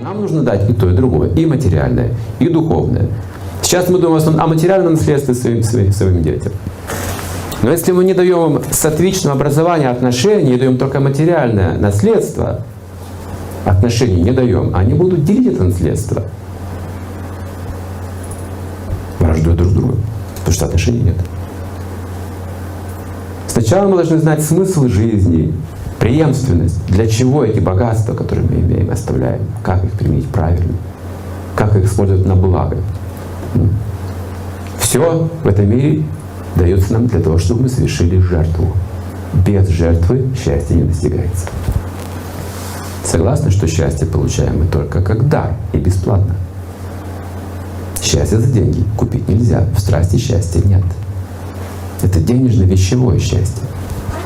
Нам нужно дать и то, и другое, и материальное, и духовное. Сейчас мы думаем о материальном наследстве своим, своим, своим детям. Но если мы не даем им сатвичного образования, отношений, даем только материальное наследство, отношений не даем, они будут делить это наследство. Враждуя друг друга, потому что отношений нет. Сначала мы должны знать смысл жизни, преемственность, для чего эти богатства, которые мы имеем, оставляем, как их применить правильно, как их использовать на благо. Все в этом мире дается нам для того, чтобы мы совершили жертву. Без жертвы счастье не достигается. Согласны, что счастье получаем мы только как дар и бесплатно. Счастье за деньги купить нельзя, в страсти счастья нет. Это денежно-вещевое счастье.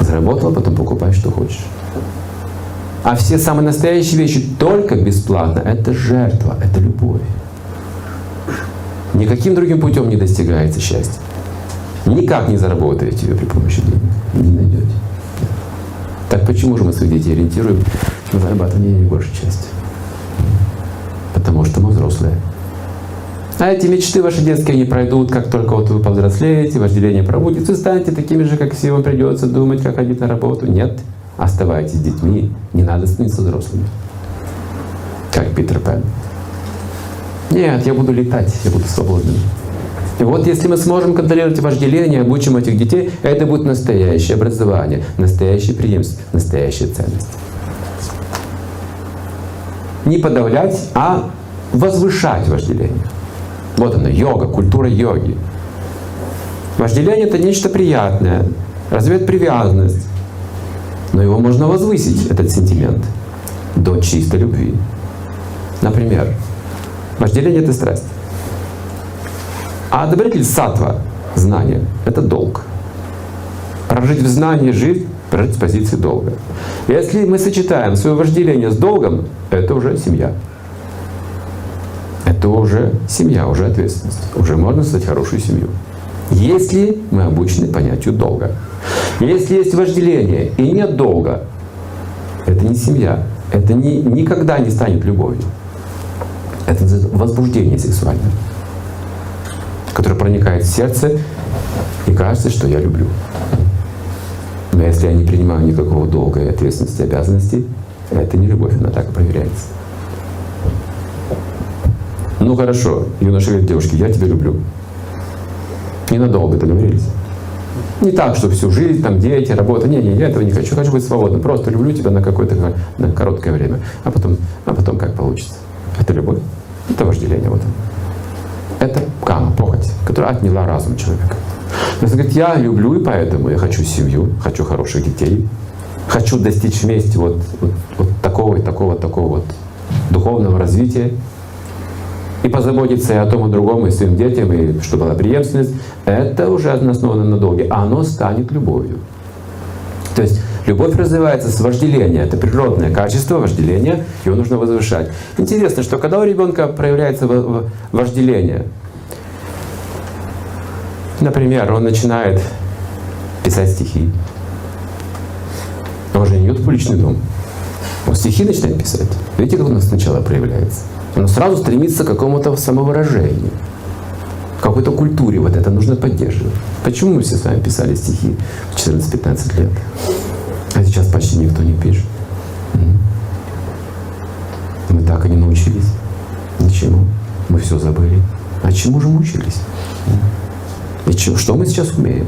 Заработал, потом покупай, что хочешь. А все самые настоящие вещи только бесплатно. Это жертва, это любовь. Никаким другим путем не достигается счастья. Никак не заработаете ее при помощи денег. Не найдете. Так почему же мы своих детей ориентируем на зарабатывание не большей части? Потому что мы взрослые. А эти мечты ваши детские не пройдут, как только вот вы повзрослеете, вожделение пробудется, вы станете такими же, как все, вам придется думать, как ходить на работу. Нет, оставайтесь детьми, не надо становиться взрослыми. Как Питер Пен. Нет, я буду летать, я буду свободным. И вот если мы сможем контролировать вожделение, обучим этих детей, это будет настоящее образование, настоящий преемство, настоящая ценность. Не подавлять, а возвышать вожделение. Вот она, йога, культура йоги. Вожделение — это нечто приятное, развивает привязанность. Но его можно возвысить, этот сентимент, до чистой любви. Например, вожделение — это страсть. А добродетель сатва, знание — это долг. Прожить в знании жизнь, прожить с позиции долга. Если мы сочетаем свое вожделение с долгом, это уже семья это уже семья, уже ответственность. Уже можно создать хорошую семью. Если мы обучены понятию долга. Если есть вожделение и нет долга, это не семья. Это не, никогда не станет любовью. Это возбуждение сексуальное, которое проникает в сердце и кажется, что я люблю. Но если я не принимаю никакого долга и ответственности, обязанностей, это не любовь, она так и проверяется. Ну хорошо, юноша говорит девушке, я тебя люблю. Ненадолго договорились. Не так, что всю жизнь, там дети, работа. Не, не, я этого не хочу. Хочу быть свободным. Просто люблю тебя на какое-то на короткое время. А потом, а потом как получится. Это любовь. Это вожделение. Вот. Это кама, похоть, которая отняла разум человека. Он говорит, я люблю, и поэтому я хочу семью, хочу хороших детей, хочу достичь вместе вот, вот, вот такого и такого, такого вот духовного развития и позаботиться и о том, и другом, и своим детям, и чтобы была преемственность, это уже основано на долге. А оно станет любовью. То есть любовь развивается с вожделения. Это природное качество вожделения, его нужно возвышать. Интересно, что когда у ребенка проявляется вожделение, например, он начинает писать стихи, он же не идет в публичный дом, он стихи начинает писать. Видите, как у нас сначала проявляется? Он сразу стремится к какому-то самовыражению, какой-то культуре. Вот это нужно поддерживать. Почему мы все с вами писали стихи в 14-15 лет? А сейчас почти никто не пишет. Мы так и не научились. Ничему. Мы все забыли. А чему же мы учились? И что мы сейчас умеем?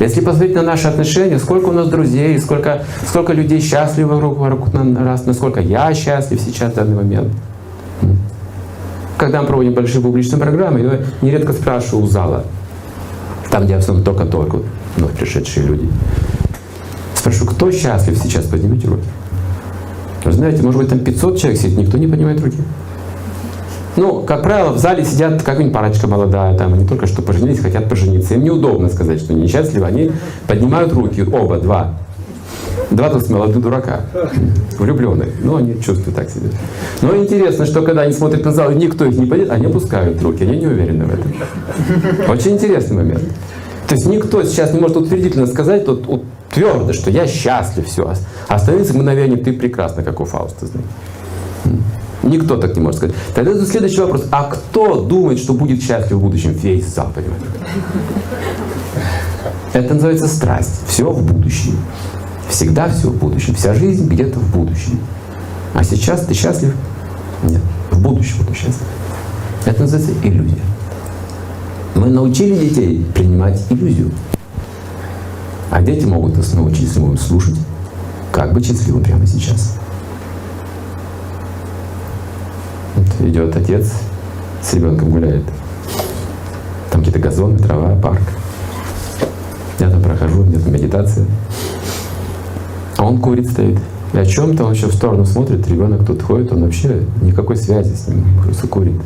Если посмотреть на наши отношения, сколько у нас друзей, сколько, сколько людей счастливы вокруг, нас, насколько я счастлив сейчас в данный момент. Когда мы проводим большие публичные программы, я нередко спрашиваю у зала, там, где в основном только-только вновь пришедшие люди. Спрашиваю, кто счастлив сейчас? Поднимите руки. Вы знаете, может быть, там 500 человек сидит, никто не поднимает руки. Ну, как правило, в зале сидят какая-нибудь парочка молодая, там они только что поженились, хотят пожениться. Им неудобно сказать, что они несчастливы, они поднимают руки, оба, два. Два, есть молодых дурака, влюбленных. Ну, они чувствуют так себе. Но интересно, что когда они смотрят на зал, и никто их не поднимет, они опускают руки, они не уверены в этом. Очень интересный момент. То есть никто сейчас не может утвердительно сказать, вот, вот, твердо, что я счастлив, все. А остальные мгновения ты прекрасно, как у Фауста. Знаешь. Никто так не может сказать. Тогда следующий вопрос. А кто думает, что будет счастлив в будущем? Весь понимаете? Это называется страсть. Все в будущем. Всегда все в будущем. Вся жизнь где-то в будущем. А сейчас ты счастлив? Нет. В будущем ты счастлив. Это называется иллюзия. Мы научили детей принимать иллюзию. А дети могут нас научить, если мы слушать, как быть счастливым прямо сейчас. Вот идет отец с ребенком гуляет. Там какие-то газоны, трава, парк. Я там прохожу, где-то медитация. А он курит стоит. И о чем-то он еще в сторону смотрит, ребенок тут ходит, он вообще никакой связи с ним, просто курит.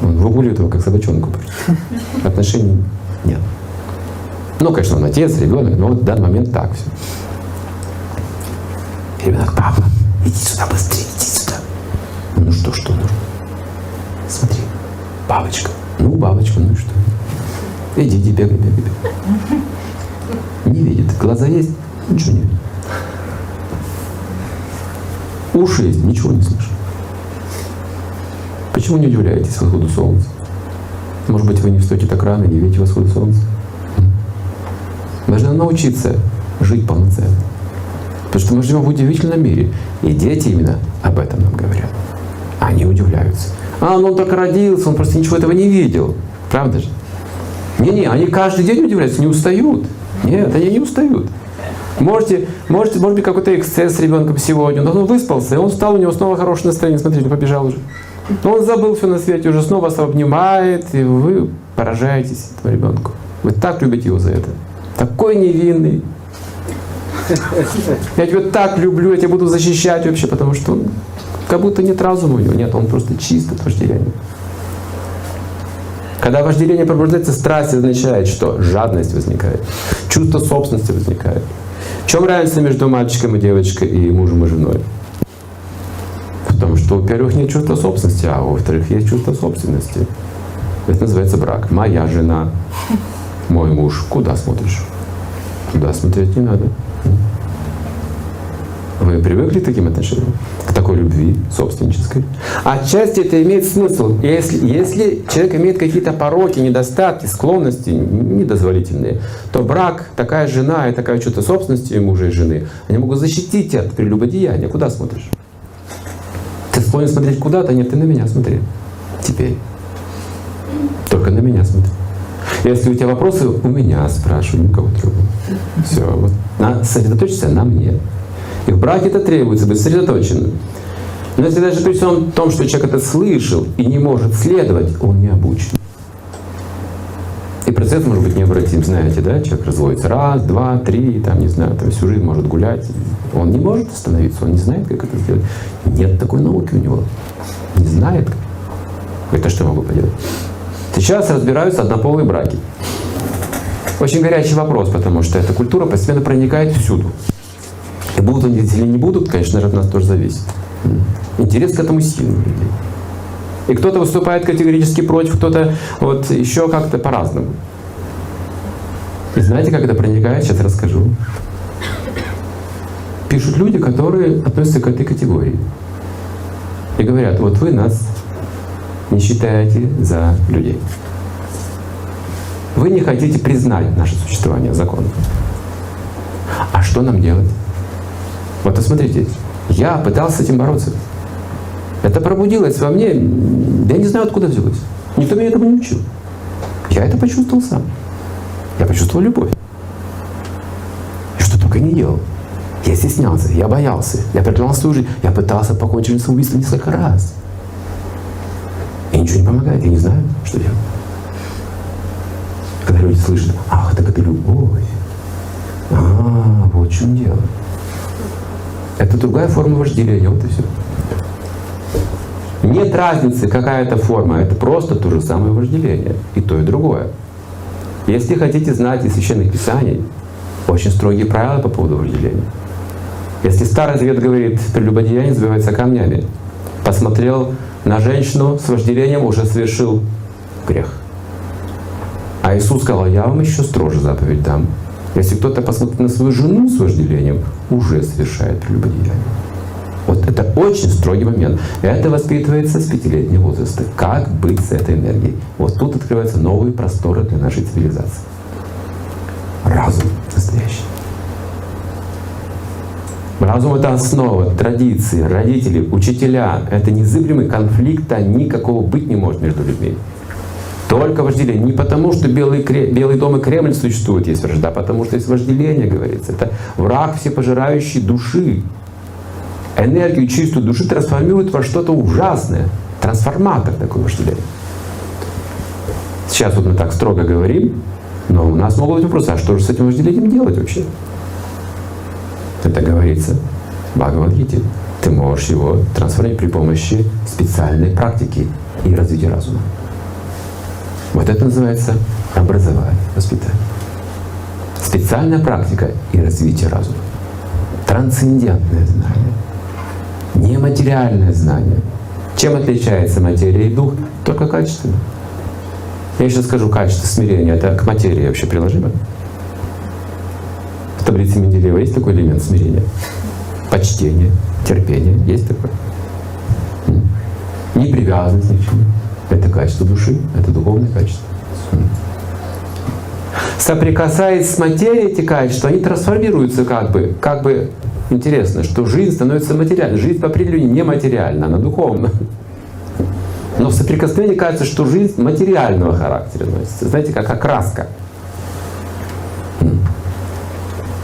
Он выгуливает его, как собачонку. Отношений нет. Ну, конечно, он отец, ребенок, но вот в данный момент так все. И ребенок, папа, иди сюда быстрее, иди сюда. Ну что, что нужно? Смотри, бабочка. Ну, бабочка, ну и что? Иди, иди, бегай, бегай, бегай. Не видит. Глаза есть, ничего не видит. Уши есть, ничего не слышит. Почему не удивляетесь восходу солнца? Может быть, вы не встаете так рано и не видите восход солнца? Нужно научиться жить полноценно. Потому что мы живем в удивительном мире. И дети именно об этом нам говорят. Они удивляются. А, ну он так родился, он просто ничего этого не видел. Правда же? Не-не, они каждый день удивляются, не устают. Нет, они не устают. Можете, можете, может быть, какой-то эксцесс с ребенком сегодня, но он выспался, и он встал, у него снова хорошее настроение, смотрите, побежал уже. Но он забыл все на свете, уже снова вас обнимает, и вы поражаетесь этому ребенку. Вы так любите его за это. Такой невинный. Я тебя так люблю, я тебя буду защищать вообще, потому что он как будто нет разума у него. Нет, он просто чист от вожделения. Когда вожделение пробуждается, страсть означает, что жадность возникает, чувство собственности возникает. В чем разница между мальчиком и девочкой и мужем и женой? Потому что, во-первых, нет чувства собственности, а во-вторых, есть чувство собственности. Это называется брак. Моя жена, мой муж. Куда смотришь? Туда смотреть не надо. Вы привыкли к таким отношениям? К такой любви собственнической? Отчасти это имеет смысл. Если, если человек имеет какие-то пороки, недостатки, склонности недозволительные, то брак, такая жена и такая чувство собственности мужа и жены, они могут защитить тебя от прелюбодеяния. Куда смотришь? Ты склонен смотреть куда-то? Нет, ты на меня смотри. Теперь. Только на меня смотри. Если у тебя вопросы, у меня спрашивай, никого другого. Все, вот. На, сосредоточься на мне. И в браке это требуется, быть сосредоточенным. Но если даже при всем том, что человек это слышал и не может следовать, он не обучен. И процесс может быть необратим, знаете, да? Человек разводится раз, два, три, там, не знаю, там всю жизнь может гулять. Он не может остановиться, он не знает, как это сделать. Нет такой науки у него. Не знает. Это что я могу поделать? Сейчас разбираются однополые браки. Очень горячий вопрос, потому что эта культура постепенно проникает всюду. И будут они или не будут, конечно же, от нас тоже зависит. Интерес к этому сильный людей. И кто-то выступает категорически против, кто-то вот еще как-то по-разному. И знаете, как это проникает? Сейчас расскажу. Пишут люди, которые относятся к этой категории. И говорят, вот вы нас не считаете за людей. Вы не хотите признать наше существование закон. А что нам делать? Вот посмотрите, я пытался с этим бороться. Это пробудилось во мне, я не знаю, откуда взялось. Никто меня этому не учил. Я это почувствовал сам. Я почувствовал любовь. И что только не делал. Я стеснялся, я боялся, я проклинал свою жизнь, я пытался покончить с самоубийством несколько раз. И ничего не помогает, я не знаю, что делать. Когда люди слышат, ах, так это любовь. А, вот в чем дело. Это другая форма вожделения, вот и все. Нет разницы, какая это форма, это просто то же самое вожделение. И то, и другое. Если хотите знать из священных писаний, очень строгие правила по поводу вожделения. Если Старый Завет говорит, прелюбодеяние забивается камнями, посмотрел на женщину с вожделением, уже совершил грех. А Иисус сказал, я вам еще строже заповедь дам. Если кто-то посмотрит на свою жену с вожделением, уже совершает прелюбодеяние. Вот это очень строгий момент. Это воспитывается с пятилетнего возраста. Как быть с этой энергией? Вот тут открываются новые просторы для нашей цивилизации. Разум настоящий. Разум — это основа, традиции, родители, учителя. Это незыблемый конфликта никакого быть не может между людьми. Только вожделение. Не потому, что Белый, Белый дом и Кремль существуют, есть вражда, а потому что есть вожделение, говорится. Это враг всепожирающий души. Энергию чистую души трансформирует во что-то ужасное. Трансформатор такой вожделение. Сейчас вот мы так строго говорим, но у нас могут быть вопросы, а что же с этим вожделением делать вообще? Это говорится в Бхагавадгите. Ты можешь его трансформировать при помощи специальной практики и развития разума. Вот это называется образование, воспитание. Специальная практика и развитие разума. Трансцендентное знание. Нематериальное знание. Чем отличается материя и дух? Только качественно. Я сейчас скажу качество смирения. Это к материи вообще приложимо? В таблице Менделеева есть такой элемент смирения? Почтение, терпение. Есть такое? Непривязанность ни к чему. Это качество души, это духовное качество. Соприкасаясь с материей эти качества, они трансформируются как бы, как бы интересно, что жизнь становится материальной. Жизнь по определению не материальна, она духовна. Но в соприкосновении кажется, что жизнь материального характера носится. Знаете, как окраска.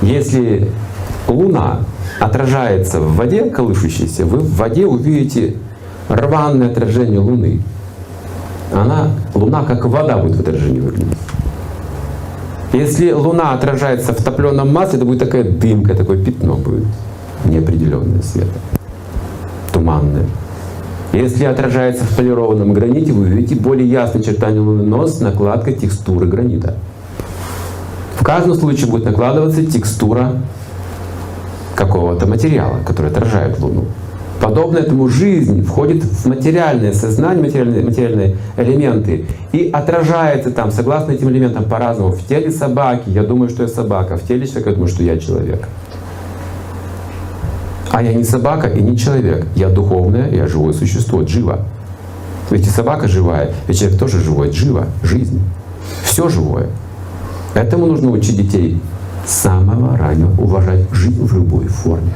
Если Луна отражается в воде колышущейся, вы в воде увидите рваное отражение Луны она, Луна как вода будет в отражении выглядеть. Если Луна отражается в топленом масле, это будет такая дымка, такое пятно будет неопределенное света, туманное. Если отражается в полированном граните, вы увидите более ясное чертание Луны, но с текстуры гранита. В каждом случае будет накладываться текстура какого-то материала, который отражает Луну. Подобно этому жизнь входит в материальное сознание, материальные, материальные элементы и отражается там, согласно этим элементам по-разному. В теле собаки я думаю, что я собака, в теле человека я думаю, что я человек. А я не собака и не человек. Я духовное, я живое существо, джива. Ведь и собака живая, и человек тоже живой, джива, жизнь. Все живое. Этому нужно учить детей с самого раннего уважать жизнь в любой форме.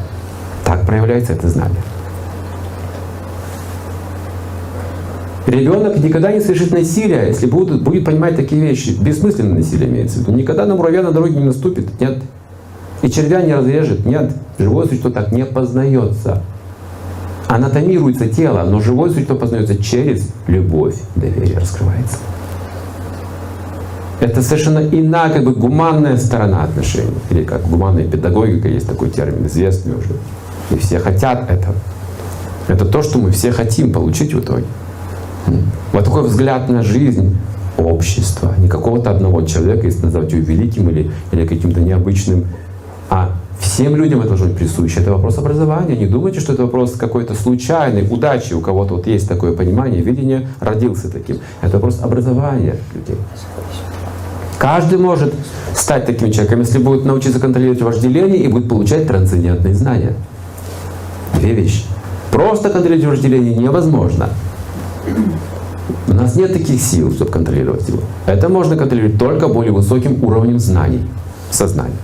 Так проявляется это знание. Ребенок никогда не совершит насилия, если будет, будет понимать такие вещи. Бессмысленное насилие имеется в виду. Никогда на муравья на дороге не наступит. Нет. И червя не разрежет. Нет. Живое существо так не познается. Анатомируется тело, но живое существо познается через любовь, доверие раскрывается. Это совершенно иная, как бы гуманная сторона отношений. Или как гуманная педагогика, есть такой термин, известный уже. И все хотят этого. Это то, что мы все хотим получить в итоге. Вот такой взгляд на жизнь общества, не какого-то одного человека, если назвать его великим или, или каким-то необычным, а всем людям это должно быть присуще. Это вопрос образования. Не думайте, что это вопрос какой-то случайной удачи. У кого-то вот есть такое понимание, видение, родился таким. Это вопрос образования людей. Каждый может стать таким человеком, если будет научиться контролировать вожделение и будет получать трансцендентные знания. Две вещи. Просто контролировать вожделение невозможно. У нас нет таких сил, чтобы контролировать его. Это можно контролировать только более высоким уровнем знаний, сознания.